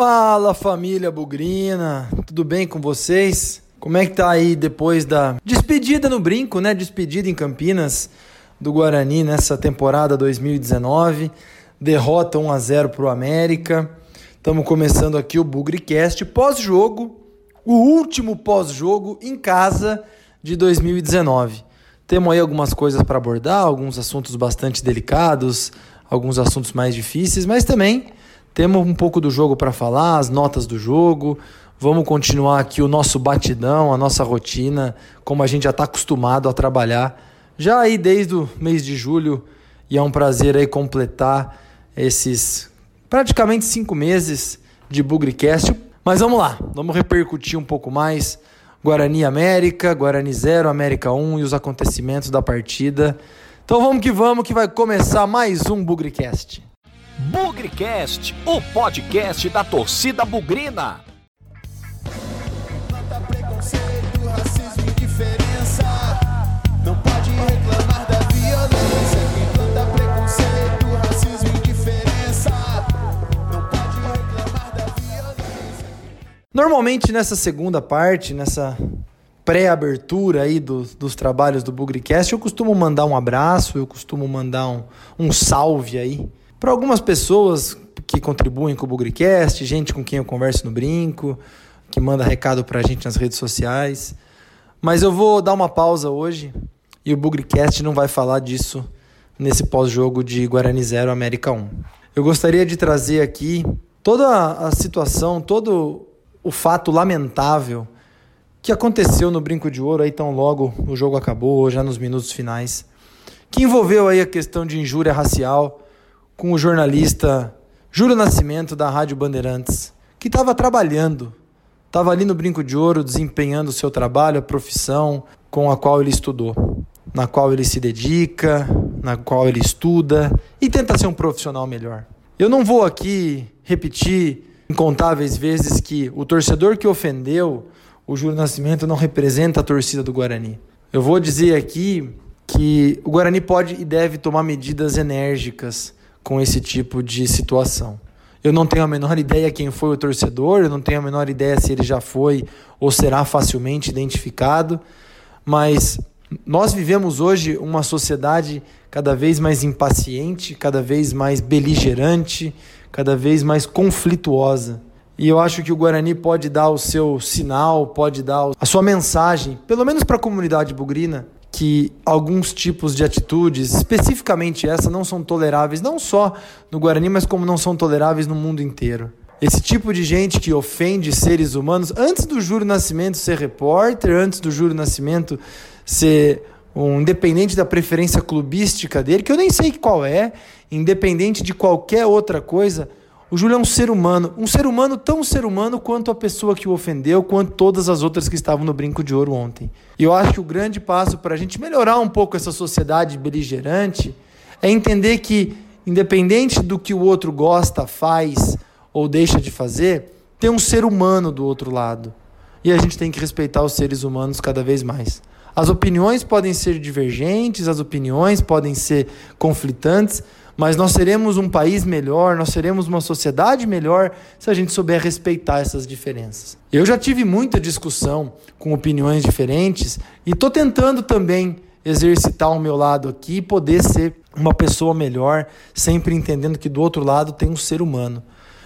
Fala família Bugrina, tudo bem com vocês? Como é que tá aí depois da despedida no brinco, né? Despedida em Campinas do Guarani nessa temporada 2019. Derrota 1 a 0 pro América. Estamos começando aqui o Bugricast pós-jogo, o último pós-jogo em casa de 2019. Temos aí algumas coisas para abordar, alguns assuntos bastante delicados, alguns assuntos mais difíceis, mas também temos um pouco do jogo para falar, as notas do jogo. Vamos continuar aqui o nosso batidão, a nossa rotina, como a gente já está acostumado a trabalhar já aí desde o mês de julho. E é um prazer aí completar esses praticamente cinco meses de Bugrecast. Mas vamos lá, vamos repercutir um pouco mais. Guarani América, Guarani 0, América 1 e os acontecimentos da partida. Então vamos que vamos, que vai começar mais um Bugrecast. Bugrecast, o podcast da torcida bugrina. Mata preconceito, racismo e diferença. Não pode reclamar da violência. Quem planta preconceito, racismo e diferença. Não pode reclamar da violência. Normalmente nessa segunda parte, nessa pré-abertura aí dos, dos trabalhos do Bugrecast, eu costumo mandar um abraço, eu costumo mandar um, um salve aí para algumas pessoas que contribuem com o Bugrecast, gente com quem eu converso no brinco, que manda recado para a gente nas redes sociais. Mas eu vou dar uma pausa hoje e o Bugrecast não vai falar disso nesse pós-jogo de Guarani 0 América 1. Eu gostaria de trazer aqui toda a situação, todo o fato lamentável que aconteceu no Brinco de Ouro aí tão logo o jogo acabou, já nos minutos finais, que envolveu aí a questão de injúria racial com o jornalista Júlio Nascimento da Rádio Bandeirantes, que estava trabalhando, estava ali no Brinco de Ouro desempenhando o seu trabalho, a profissão com a qual ele estudou, na qual ele se dedica, na qual ele estuda e tenta ser um profissional melhor. Eu não vou aqui repetir incontáveis vezes que o torcedor que ofendeu o Júlio Nascimento não representa a torcida do Guarani. Eu vou dizer aqui que o Guarani pode e deve tomar medidas enérgicas com esse tipo de situação. Eu não tenho a menor ideia quem foi o torcedor, eu não tenho a menor ideia se ele já foi ou será facilmente identificado, mas nós vivemos hoje uma sociedade cada vez mais impaciente, cada vez mais beligerante, cada vez mais conflituosa. E eu acho que o Guarani pode dar o seu sinal, pode dar a sua mensagem, pelo menos para a comunidade bugrina, que alguns tipos de atitudes, especificamente essa, não são toleráveis não só no Guarani, mas como não são toleráveis no mundo inteiro. Esse tipo de gente que ofende seres humanos, antes do Júlio Nascimento ser repórter, antes do Júlio Nascimento ser um independente da preferência clubística dele, que eu nem sei qual é, independente de qualquer outra coisa, o Júlio é um ser humano, um ser humano tão ser humano quanto a pessoa que o ofendeu, quanto todas as outras que estavam no brinco de ouro ontem. E eu acho que o grande passo para a gente melhorar um pouco essa sociedade beligerante é entender que, independente do que o outro gosta, faz ou deixa de fazer, tem um ser humano do outro lado. E a gente tem que respeitar os seres humanos cada vez mais. As opiniões podem ser divergentes, as opiniões podem ser conflitantes, mas nós seremos um país melhor, nós seremos uma sociedade melhor se a gente souber respeitar essas diferenças. Eu já tive muita discussão com opiniões diferentes e estou tentando também exercitar o meu lado aqui e poder ser uma pessoa melhor, sempre entendendo que do outro lado tem um ser humano.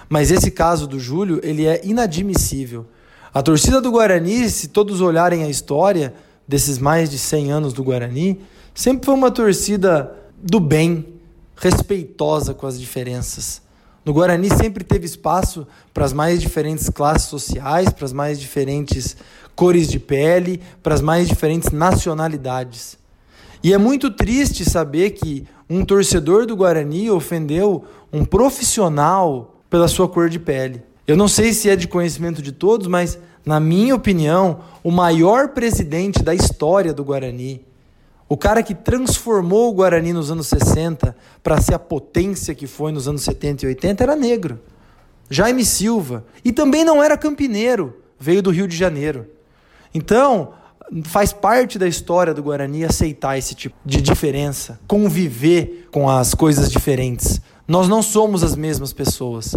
Mas esse caso do Júlio, ele é inadmissível. A torcida do Guarani, se todos olharem a história desses mais de 100 anos do Guarani, sempre foi uma torcida do bem, respeitosa com as diferenças. No Guarani sempre teve espaço para as mais diferentes classes sociais, para as mais diferentes cores de pele, para as mais diferentes nacionalidades. E é muito triste saber que um torcedor do Guarani ofendeu um profissional pela sua cor de pele. Eu não sei se é de conhecimento de todos, mas, na minha opinião, o maior presidente da história do Guarani, o cara que transformou o Guarani nos anos 60 para ser a potência que foi nos anos 70 e 80 era negro. Jaime Silva. E também não era campineiro, veio do Rio de Janeiro. Então, faz parte da história do Guarani aceitar esse tipo de diferença, conviver com as coisas diferentes. Nós não somos as mesmas pessoas.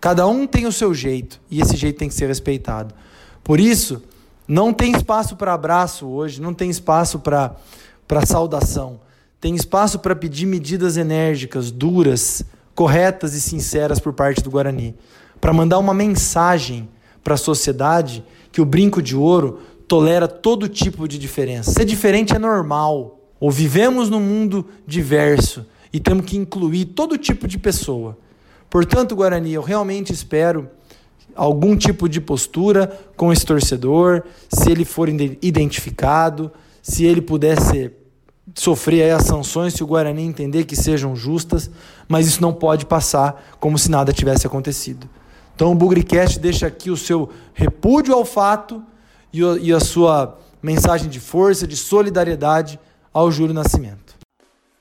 Cada um tem o seu jeito e esse jeito tem que ser respeitado. Por isso, não tem espaço para abraço hoje, não tem espaço para saudação. Tem espaço para pedir medidas enérgicas, duras, corretas e sinceras por parte do Guarani. Para mandar uma mensagem para a sociedade que o brinco de ouro tolera todo tipo de diferença. Ser diferente é normal. Ou vivemos num mundo diverso e temos que incluir todo tipo de pessoa. Portanto, Guarani, eu realmente espero algum tipo de postura com esse torcedor, se ele for identificado, se ele pudesse sofrer as sanções, se o Guarani entender que sejam justas, mas isso não pode passar como se nada tivesse acontecido. Então o Bugricast deixa aqui o seu repúdio ao fato e a sua mensagem de força, de solidariedade ao Júlio Nascimento.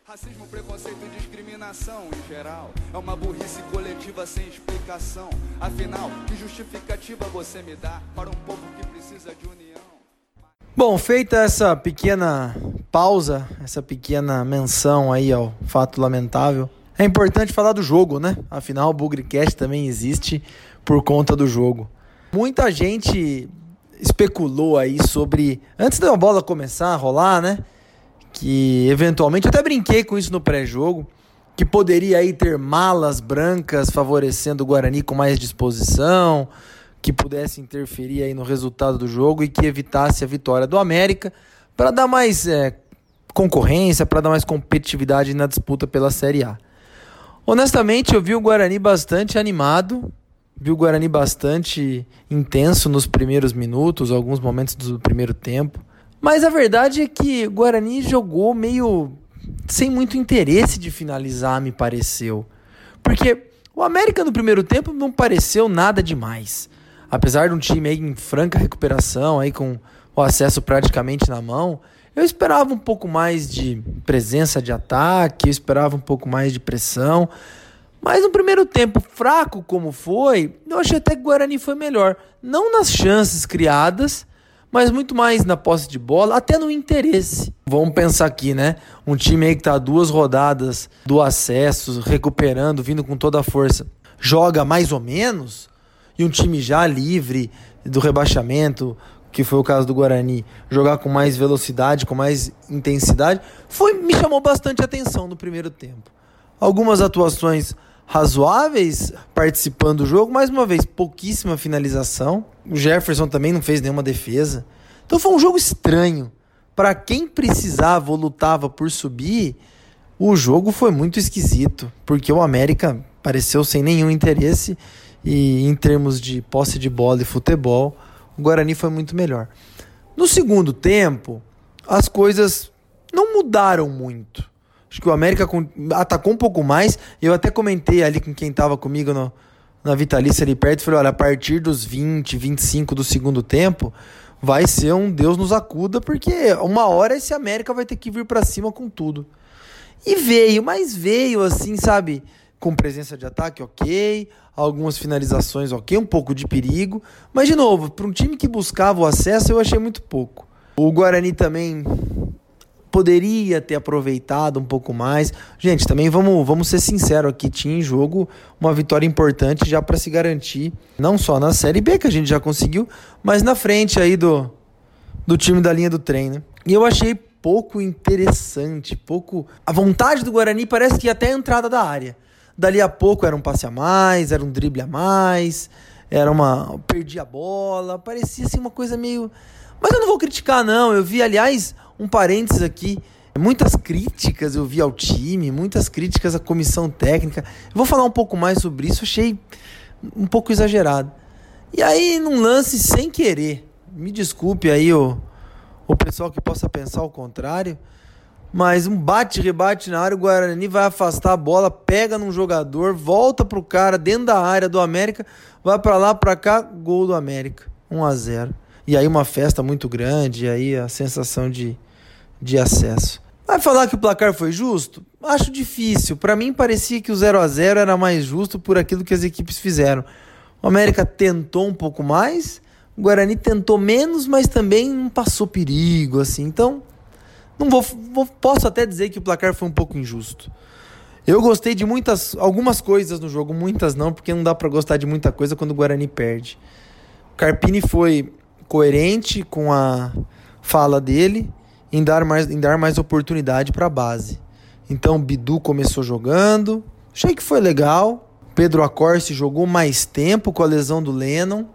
Racismo, preconceito e discriminação em geral é uma burrice coletiva sem explicação. Afinal, que justificativa você me dá para um povo que? Bom, feita essa pequena pausa, essa pequena menção aí ao fato lamentável, é importante falar do jogo, né? Afinal, o Bugrecast também existe por conta do jogo. Muita gente especulou aí sobre, antes da bola começar a rolar, né? Que eventualmente, eu até brinquei com isso no pré-jogo, que poderia aí ter malas brancas favorecendo o Guarani com mais disposição, que pudesse interferir aí no resultado do jogo e que evitasse a vitória do América para dar mais é, concorrência, para dar mais competitividade na disputa pela Série A. Honestamente, eu vi o Guarani bastante animado, vi o Guarani bastante intenso nos primeiros minutos, alguns momentos do primeiro tempo. Mas a verdade é que o Guarani jogou meio sem muito interesse de finalizar, me pareceu. Porque o América no primeiro tempo não pareceu nada demais. Apesar de um time aí em franca recuperação, aí com o acesso praticamente na mão, eu esperava um pouco mais de presença de ataque, eu esperava um pouco mais de pressão. Mas no primeiro tempo, fraco como foi, eu achei até que o Guarani foi melhor. Não nas chances criadas, mas muito mais na posse de bola, até no interesse. Vamos pensar aqui, né? Um time aí que tá duas rodadas do acesso, recuperando, vindo com toda a força, joga mais ou menos, e um time já livre do rebaixamento, que foi o caso do Guarani, jogar com mais velocidade, com mais intensidade, foi me chamou bastante atenção no primeiro tempo. Algumas atuações razoáveis participando do jogo. Mais uma vez, pouquíssima finalização. O Jefferson também não fez nenhuma defesa. Então foi um jogo estranho. Para quem precisava ou lutava por subir, o jogo foi muito esquisito, porque o América pareceu sem nenhum interesse e em termos de posse de bola e futebol, o Guarani foi muito melhor. No segundo tempo, as coisas não mudaram muito. Acho que o América atacou um pouco mais. Eu até comentei ali com quem estava comigo no, na Vitalícia ali perto. Falei: olha, a partir dos 20, 25 do segundo tempo, vai ser um Deus nos acuda, porque uma hora esse América vai ter que vir para cima com tudo. E veio, mas veio assim, sabe? Com presença de ataque, ok. Algumas finalizações, ok. Um pouco de perigo. Mas, de novo, para um time que buscava o acesso, eu achei muito pouco. O Guarani também poderia ter aproveitado um pouco mais. Gente, também vamos, vamos ser sinceros aqui, tinha em jogo uma vitória importante já para se garantir, não só na Série B que a gente já conseguiu, mas na frente aí do, do time da linha do trem, né? E eu achei pouco interessante, pouco a vontade do Guarani parece que até a entrada da área. Dali a pouco era um passe a mais, era um drible a mais, era uma perdi a bola, parecia assim uma coisa meio mas eu não vou criticar, não. Eu vi, aliás, um parênteses aqui. Muitas críticas eu vi ao time, muitas críticas à comissão técnica. Eu vou falar um pouco mais sobre isso, achei um pouco exagerado. E aí, num lance sem querer, me desculpe aí o, o pessoal que possa pensar o contrário, mas um bate-rebate na área, o Guarani vai afastar a bola, pega num jogador, volta pro cara dentro da área do América, vai para lá, para cá, gol do América, 1 a 0 e aí uma festa muito grande, e aí a sensação de, de acesso. Vai falar que o placar foi justo? Acho difícil. Para mim parecia que o 0 a 0 era mais justo por aquilo que as equipes fizeram. O América tentou um pouco mais, o Guarani tentou menos, mas também não passou perigo assim. Então, não vou, vou posso até dizer que o placar foi um pouco injusto. Eu gostei de muitas, algumas coisas no jogo, muitas não, porque não dá para gostar de muita coisa quando o Guarani perde. O Carpini foi coerente com a fala dele em dar mais, em dar mais oportunidade para a base. Então, Bidu começou jogando, achei que foi legal. Pedro Acorce jogou mais tempo com a lesão do Lennon.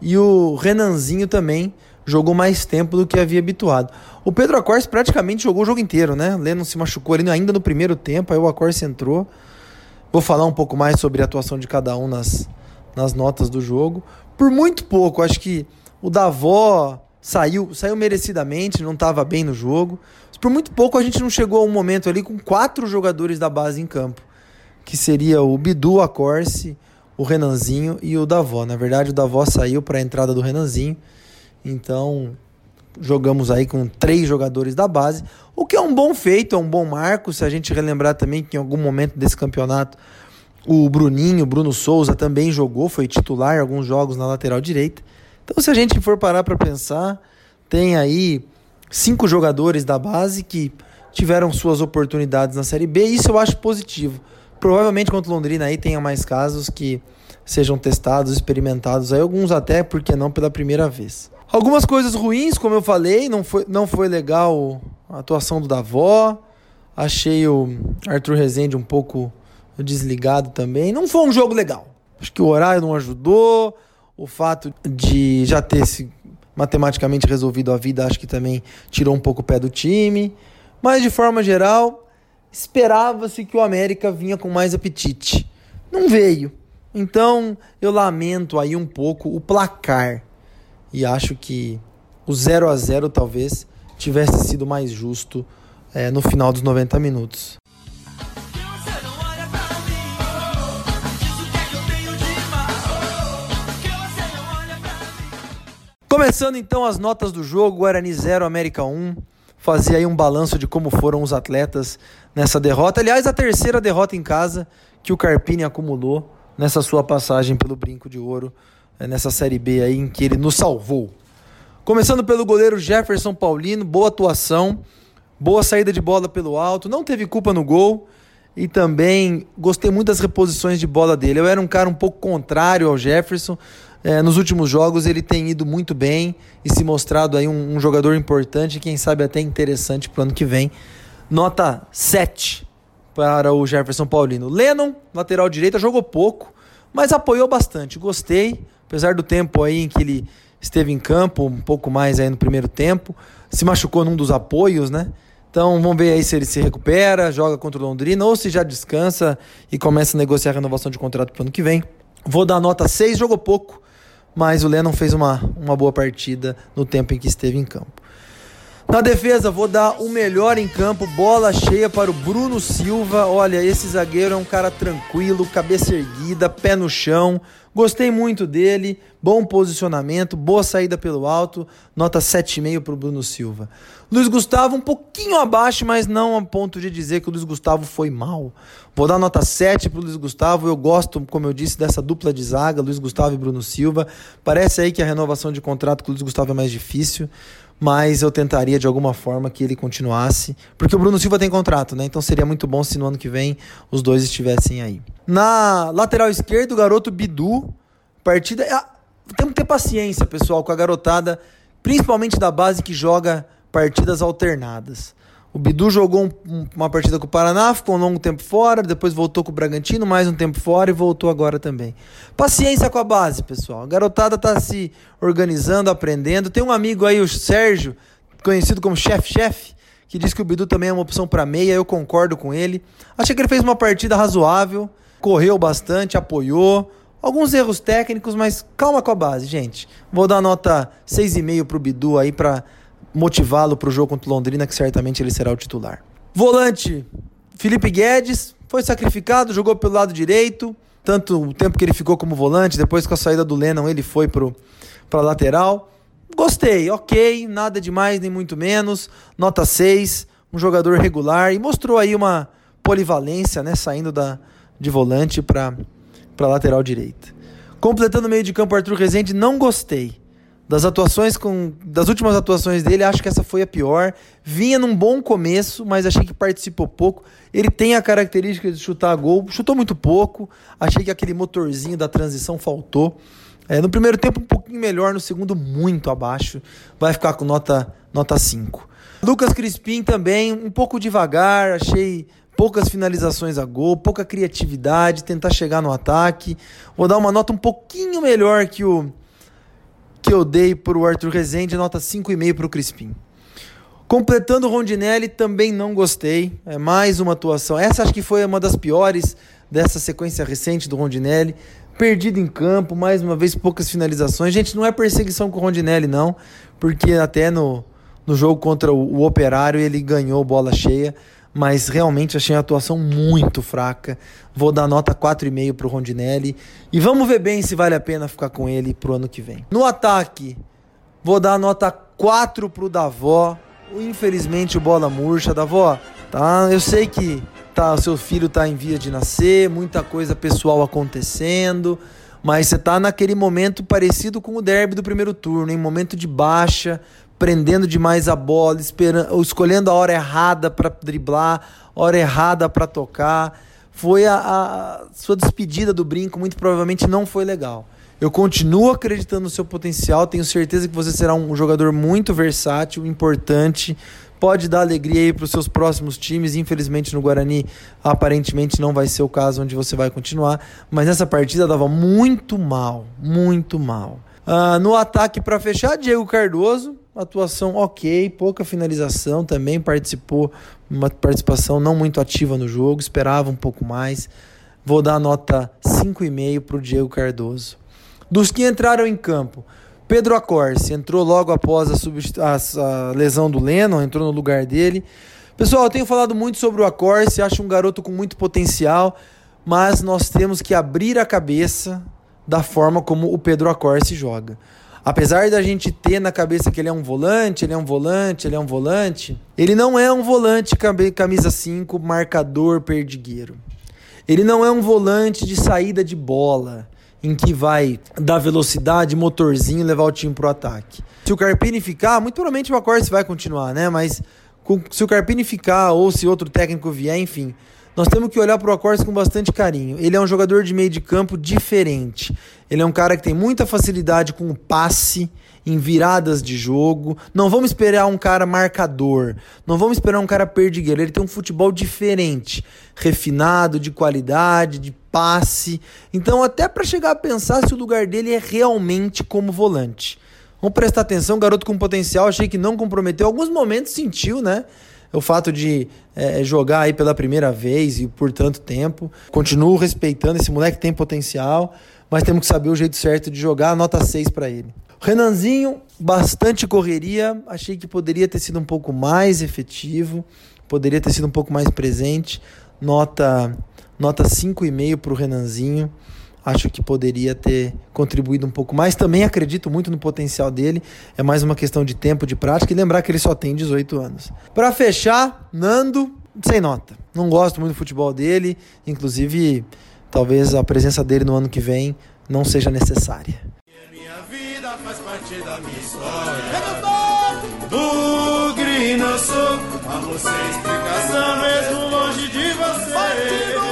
E o Renanzinho também jogou mais tempo do que havia habituado. O Pedro Acorce praticamente jogou o jogo inteiro, né? Lennon se machucou ali ainda no primeiro tempo, aí o Acorce entrou. Vou falar um pouco mais sobre a atuação de cada um nas, nas notas do jogo. Por muito pouco, acho que o Davó saiu, saiu merecidamente, não estava bem no jogo. Mas por muito pouco a gente não chegou a um momento ali com quatro jogadores da base em campo, que seria o Bidu, a Corse, o Renanzinho e o Davó. Na verdade, o Davó saiu para a entrada do Renanzinho. Então, jogamos aí com três jogadores da base, o que é um bom feito, é um bom marco. Se a gente relembrar também que em algum momento desse campeonato o Bruninho, Bruno Souza também jogou, foi titular em alguns jogos na lateral direita. Então, se a gente for parar para pensar, tem aí cinco jogadores da base que tiveram suas oportunidades na Série B, e isso eu acho positivo. Provavelmente contra o Londrina aí tenha mais casos que sejam testados, experimentados aí, alguns até, porque não pela primeira vez. Algumas coisas ruins, como eu falei, não foi, não foi legal a atuação do Davó. Achei o Arthur Rezende um pouco desligado também. Não foi um jogo legal. Acho que o horário não ajudou o fato de já ter se matematicamente resolvido a vida, acho que também tirou um pouco o pé do time. Mas de forma geral, esperava-se que o América vinha com mais apetite. Não veio. Então eu lamento aí um pouco o placar. E acho que o 0 a 0 talvez tivesse sido mais justo é, no final dos 90 minutos. Começando então as notas do jogo, Guarani 0, América 1. Fazer aí um balanço de como foram os atletas nessa derrota. Aliás, a terceira derrota em casa que o Carpini acumulou nessa sua passagem pelo Brinco de Ouro, nessa Série B aí em que ele nos salvou. Começando pelo goleiro Jefferson Paulino, boa atuação, boa saída de bola pelo alto, não teve culpa no gol e também gostei muito das reposições de bola dele. Eu era um cara um pouco contrário ao Jefferson, é, nos últimos jogos ele tem ido muito bem e se mostrado aí um, um jogador importante, quem sabe até interessante para o ano que vem. Nota 7 para o Jefferson Paulino. Lennon, lateral direita, jogou pouco, mas apoiou bastante. Gostei, apesar do tempo aí em que ele esteve em campo, um pouco mais aí no primeiro tempo, se machucou num dos apoios, né? Então vamos ver aí se ele se recupera, joga contra o Londrina ou se já descansa e começa a negociar a renovação de contrato para o ano que vem. Vou dar nota 6, jogou pouco, mas o Lennon fez uma, uma boa partida no tempo em que esteve em campo. Na defesa, vou dar o melhor em campo, bola cheia para o Bruno Silva. Olha, esse zagueiro é um cara tranquilo, cabeça erguida, pé no chão. Gostei muito dele, bom posicionamento, boa saída pelo alto, nota 7,5 para o Bruno Silva. Luiz Gustavo um pouquinho abaixo, mas não a ponto de dizer que o Luiz Gustavo foi mal. Vou dar nota 7 para o Luiz Gustavo. Eu gosto, como eu disse, dessa dupla de zaga, Luiz Gustavo e Bruno Silva. Parece aí que a renovação de contrato com o Luiz Gustavo é mais difícil mas eu tentaria de alguma forma que ele continuasse, porque o Bruno Silva tem contrato, né? Então seria muito bom se no ano que vem os dois estivessem aí. Na lateral esquerda, o garoto Bidu, partida. Ah, temos que ter paciência, pessoal, com a garotada, principalmente da base que joga partidas alternadas. O Bidu jogou um, uma partida com o Paraná, ficou um longo tempo fora, depois voltou com o Bragantino, mais um tempo fora e voltou agora também. Paciência com a base, pessoal. A garotada tá se organizando, aprendendo. Tem um amigo aí, o Sérgio, conhecido como Chef Chef, que diz que o Bidu também é uma opção para meia. Eu concordo com ele. Achei que ele fez uma partida razoável, correu bastante, apoiou. Alguns erros técnicos, mas calma com a base, gente. Vou dar nota 6,5 pro Bidu aí para motivá-lo para o jogo contra o Londrina, que certamente ele será o titular. Volante, Felipe Guedes, foi sacrificado, jogou pelo lado direito, tanto o tempo que ele ficou como volante, depois com a saída do Lennon ele foi para lateral. Gostei, ok, nada demais nem muito menos, nota 6, um jogador regular e mostrou aí uma polivalência, né, saindo da, de volante para lateral direita. Completando o meio de campo, Arthur Rezende, não gostei. Das atuações com. Das últimas atuações dele, acho que essa foi a pior. Vinha num bom começo, mas achei que participou pouco. Ele tem a característica de chutar gol, chutou muito pouco. Achei que aquele motorzinho da transição faltou. É, no primeiro tempo, um pouquinho melhor, no segundo, muito abaixo. Vai ficar com nota, nota 5. Lucas Crispim também, um pouco devagar, achei poucas finalizações a gol, pouca criatividade, tentar chegar no ataque. Vou dar uma nota um pouquinho melhor que o que eu dei para o Arthur Rezende, nota 5,5 para o Crispim. Completando o Rondinelli, também não gostei. É mais uma atuação. Essa acho que foi uma das piores dessa sequência recente do Rondinelli. Perdido em campo, mais uma vez poucas finalizações. Gente, não é perseguição com o Rondinelli, não, porque até no, no jogo contra o, o Operário ele ganhou bola cheia mas realmente achei a atuação muito fraca. Vou dar nota 4,5 para o Rondinelli. E vamos ver bem se vale a pena ficar com ele para o ano que vem. No ataque, vou dar nota 4 para o Davó. Infelizmente, o bola murcha. Davó, tá? Eu sei que tá, o seu filho está em via de nascer, muita coisa pessoal acontecendo. Mas você está naquele momento parecido com o derby do primeiro turno, em momento de baixa, prendendo demais a bola, esperando, escolhendo a hora errada para driblar, hora errada para tocar. Foi a, a, sua despedida do brinco, muito provavelmente não foi legal. Eu continuo acreditando no seu potencial, tenho certeza que você será um jogador muito versátil, importante, pode dar alegria aí para os seus próximos times. Infelizmente no Guarani aparentemente não vai ser o caso onde você vai continuar, mas nessa partida dava muito mal, muito mal. Uh, no ataque para fechar, Diego Cardoso, atuação ok, pouca finalização também, participou, uma participação não muito ativa no jogo, esperava um pouco mais. Vou dar nota 5,5 para o Diego Cardoso. Dos que entraram em campo, Pedro Acorce entrou logo após a, a, lesão do Lennon, entrou no lugar dele. Pessoal, eu tenho falado muito sobre o Acorce, acho um garoto com muito potencial, mas nós temos que abrir a cabeça da forma como o Pedro Acorce joga. Apesar da gente ter na cabeça que ele é um volante, ele é um volante, ele é um volante, ele não é um volante camisa 5, marcador perdigueiro. Ele não é um volante de saída de bola, em que vai dar velocidade, motorzinho, levar o time pro ataque. Se o Carpini ficar, muito provavelmente o Acorce vai continuar, né? Mas se o Carpini ficar ou se outro técnico vier, enfim, nós temos que olhar para o Acorce com bastante carinho. Ele é um jogador de meio de campo diferente. Ele é um cara que tem muita facilidade com o passe, em viradas de jogo. Não vamos esperar um cara marcador. Não vamos esperar um cara perdigueiro. Ele tem um futebol diferente, refinado, de qualidade, de passe. Então, até para chegar a pensar se o lugar dele é realmente como volante. Vamos prestar atenção, garoto com potencial, achei que não comprometeu. Alguns momentos sentiu, né? O fato de é, jogar aí pela primeira vez e por tanto tempo. Continuo respeitando, esse moleque tem potencial, mas temos que saber o jeito certo de jogar, nota 6 para ele. Renanzinho, bastante correria, achei que poderia ter sido um pouco mais efetivo, poderia ter sido um pouco mais presente, nota nota 5,5 para o Renanzinho acho que poderia ter contribuído um pouco mais. Também acredito muito no potencial dele. É mais uma questão de tempo, de prática e lembrar que ele só tem 18 anos. Para fechar, Nando, sem nota. Não gosto muito do futebol dele, inclusive talvez a presença dele no ano que vem não seja necessária. Minha vida faz parte da minha história. Bugre não sou a você explicação mesmo longe de você.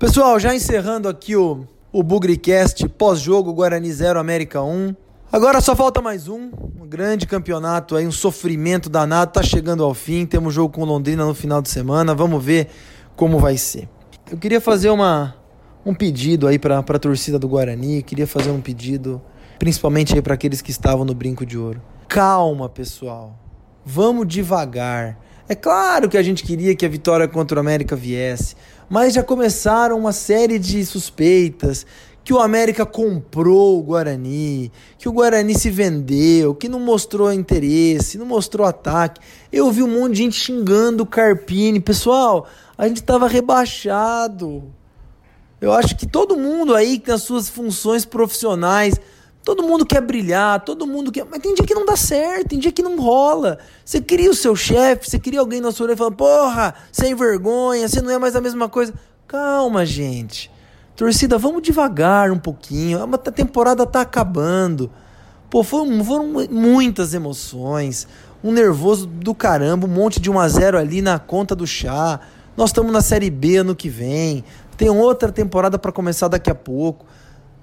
Pessoal, já encerrando aqui o, o Bugricast pós-jogo Guarani 0 América 1. Agora só falta mais um, um grande campeonato aí, um sofrimento danado, tá chegando ao fim, temos jogo com Londrina no final de semana, vamos ver como vai ser. Eu queria fazer uma, um pedido aí para a torcida do Guarani, queria fazer um pedido principalmente aí para aqueles que estavam no brinco de ouro. Calma, pessoal. Vamos devagar. É claro que a gente queria que a vitória contra o América viesse, mas já começaram uma série de suspeitas que o América comprou o Guarani, que o Guarani se vendeu, que não mostrou interesse, não mostrou ataque. Eu vi um monte de gente xingando o Carpini. Pessoal, a gente estava rebaixado. Eu acho que todo mundo aí que nas suas funções profissionais Todo mundo quer brilhar, todo mundo quer. Mas tem dia que não dá certo, tem dia que não rola. Você cria o seu chefe, você cria alguém na sua orelha e fala: porra, sem vergonha, você não é mais a mesma coisa. Calma, gente. Torcida, vamos devagar um pouquinho. A temporada tá acabando. Pô, foram, foram muitas emoções. Um nervoso do caramba, um monte de 1 a 0 ali na conta do chá. Nós estamos na Série B ano que vem. Tem outra temporada para começar daqui a pouco.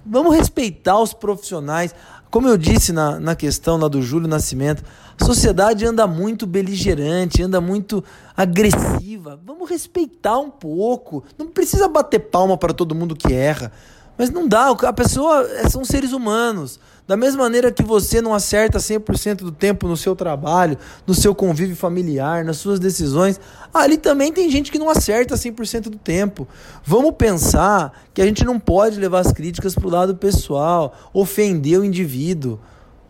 Vamos respeitar os profissionais. Como eu disse na, na questão lá do Júlio Nascimento, a sociedade anda muito beligerante, anda muito agressiva. Vamos respeitar um pouco. Não precisa bater palma para todo mundo que erra. Mas não dá, a pessoa é, são seres humanos. Da mesma maneira que você não acerta 100% do tempo no seu trabalho, no seu convívio familiar, nas suas decisões, ali também tem gente que não acerta 100% do tempo. Vamos pensar que a gente não pode levar as críticas para o lado pessoal, ofender o indivíduo.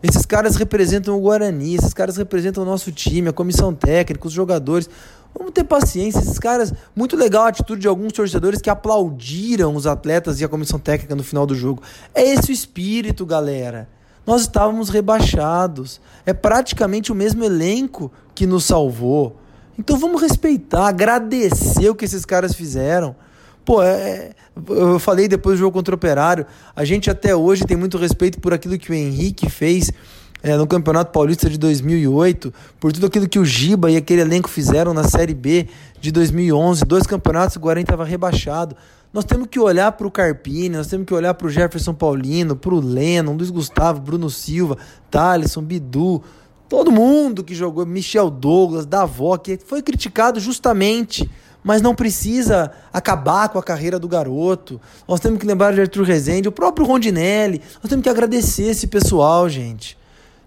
Esses caras representam o Guarani, esses caras representam o nosso time, a comissão técnica, os jogadores. Vamos ter paciência. Esses caras, muito legal a atitude de alguns torcedores que aplaudiram os atletas e a comissão técnica no final do jogo. É esse o espírito, galera. Nós estávamos rebaixados. É praticamente o mesmo elenco que nos salvou. Então vamos respeitar, agradecer o que esses caras fizeram. Pô, é, é eu falei depois do jogo contra o Operário, a gente até hoje tem muito respeito por aquilo que o Henrique fez é, no Campeonato Paulista de 2008, por tudo aquilo que o Giba e aquele elenco fizeram na Série B de 2011, dois campeonatos o Guarani estava rebaixado. Nós temos que olhar para o Carpini, nós temos que olhar para o Jefferson Paulino, para o Lennon, Luiz Gustavo, Bruno Silva, Thaleson, Bidu, todo mundo que jogou, Michel Douglas, Davó, que foi criticado justamente mas não precisa acabar com a carreira do garoto. Nós temos que lembrar de Arthur Rezende, o próprio Rondinelli. Nós temos que agradecer esse pessoal, gente.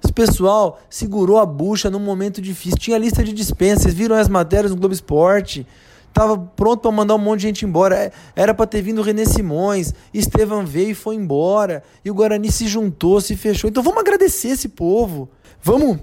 Esse pessoal segurou a bucha num momento difícil. Tinha lista de dispensa. Vocês viram as matérias no Globo Esporte? Tava pronto para mandar um monte de gente embora. É, era para ter vindo o René Simões. Estevam veio e foi embora. E o Guarani se juntou, se fechou. Então vamos agradecer esse povo. Vamos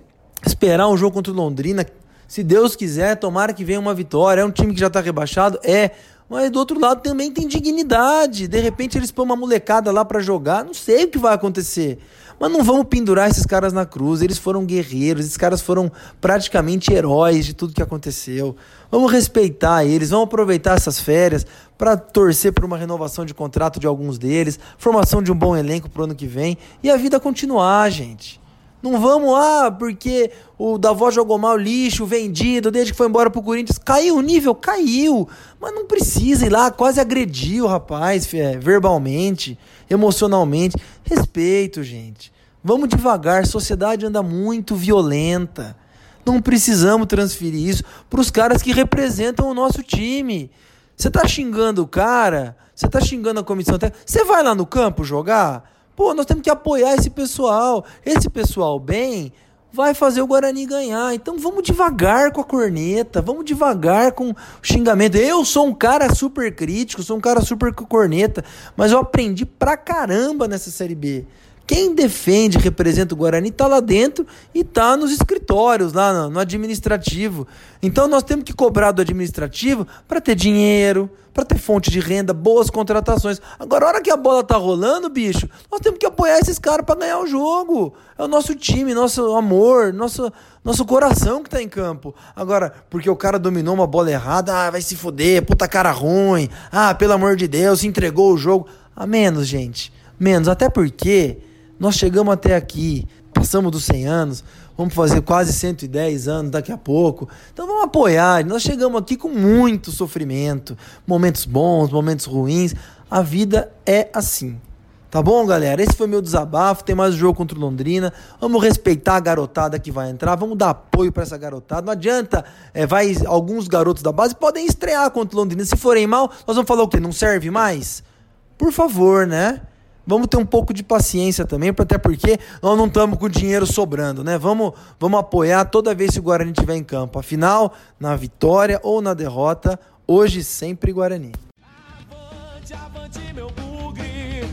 esperar um jogo contra o Londrina. Se Deus quiser, tomara que venha uma vitória. É um time que já está rebaixado? É. Mas do outro lado também tem dignidade. De repente eles põem uma molecada lá para jogar. Não sei o que vai acontecer. Mas não vamos pendurar esses caras na cruz. Eles foram guerreiros, esses caras foram praticamente heróis de tudo que aconteceu. Vamos respeitar eles, vamos aproveitar essas férias para torcer por uma renovação de contrato de alguns deles, formação de um bom elenco pro ano que vem e a vida continuar, gente. Não vamos, ah, porque o Davó jogou mal lixo, vendido, desde que foi embora pro Corinthians. Caiu o nível? Caiu. Mas não precisa ir lá, quase agrediu o rapaz, é, verbalmente, emocionalmente. Respeito, gente. Vamos devagar, sociedade anda muito violenta. Não precisamos transferir isso para os caras que representam o nosso time. Você tá xingando o cara, você tá xingando a comissão técnica, você vai lá no campo jogar? Pô, nós temos que apoiar esse pessoal. Esse pessoal bem vai fazer o Guarani ganhar. Então vamos devagar com a corneta, vamos devagar com o xingamento. Eu sou um cara super crítico, sou um cara super corneta, mas eu aprendi pra caramba nessa Série B. Quem defende, representa o Guarani, está lá dentro e está nos escritórios, lá no, administrativo. Então nós temos que cobrar do administrativo para ter dinheiro, para ter fonte de renda, boas contratações. Agora, a hora que a bola tá rolando, bicho, nós temos que apoiar esses caras para ganhar o jogo. É o nosso time, nosso amor, nosso, nosso coração que tá em campo. Agora, porque o cara dominou uma bola errada, ah, vai se foder, puta cara ruim, ah, pelo amor de Deus, entregou o jogo. A menos, gente. Menos. Até porque nós chegamos até aqui, passamos dos 100 anos, vamos fazer quase 110 anos daqui a pouco. Então vamos apoiar. Nós chegamos aqui com muito sofrimento, momentos bons, momentos ruins. A vida é assim. Tá bom, galera? Esse foi meu desabafo. Tem mais um jogo contra o Londrina. Vamos respeitar a garotada que vai entrar. Vamos dar apoio para essa garotada. Não adianta, é, vai alguns garotos da base podem estrear contra o Londrina. Se forem mal, nós vamos falar o quê? Não serve mais? Por favor, né? Vamos ter um pouco de paciência também, até porque nós não estamos com dinheiro sobrando, né? Vamos, vamos apoiar toda vez que o Guarani estiver em campo. Afinal, na vitória ou na derrota, hoje sempre Guarani. Avante, avante, meu bugre,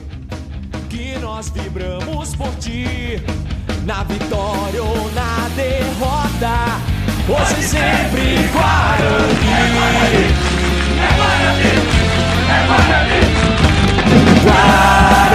que nós vibramos por ti. Na vitória ou na derrota, hoje sempre Guarani. É Guarani, é Guarani, é Guarani.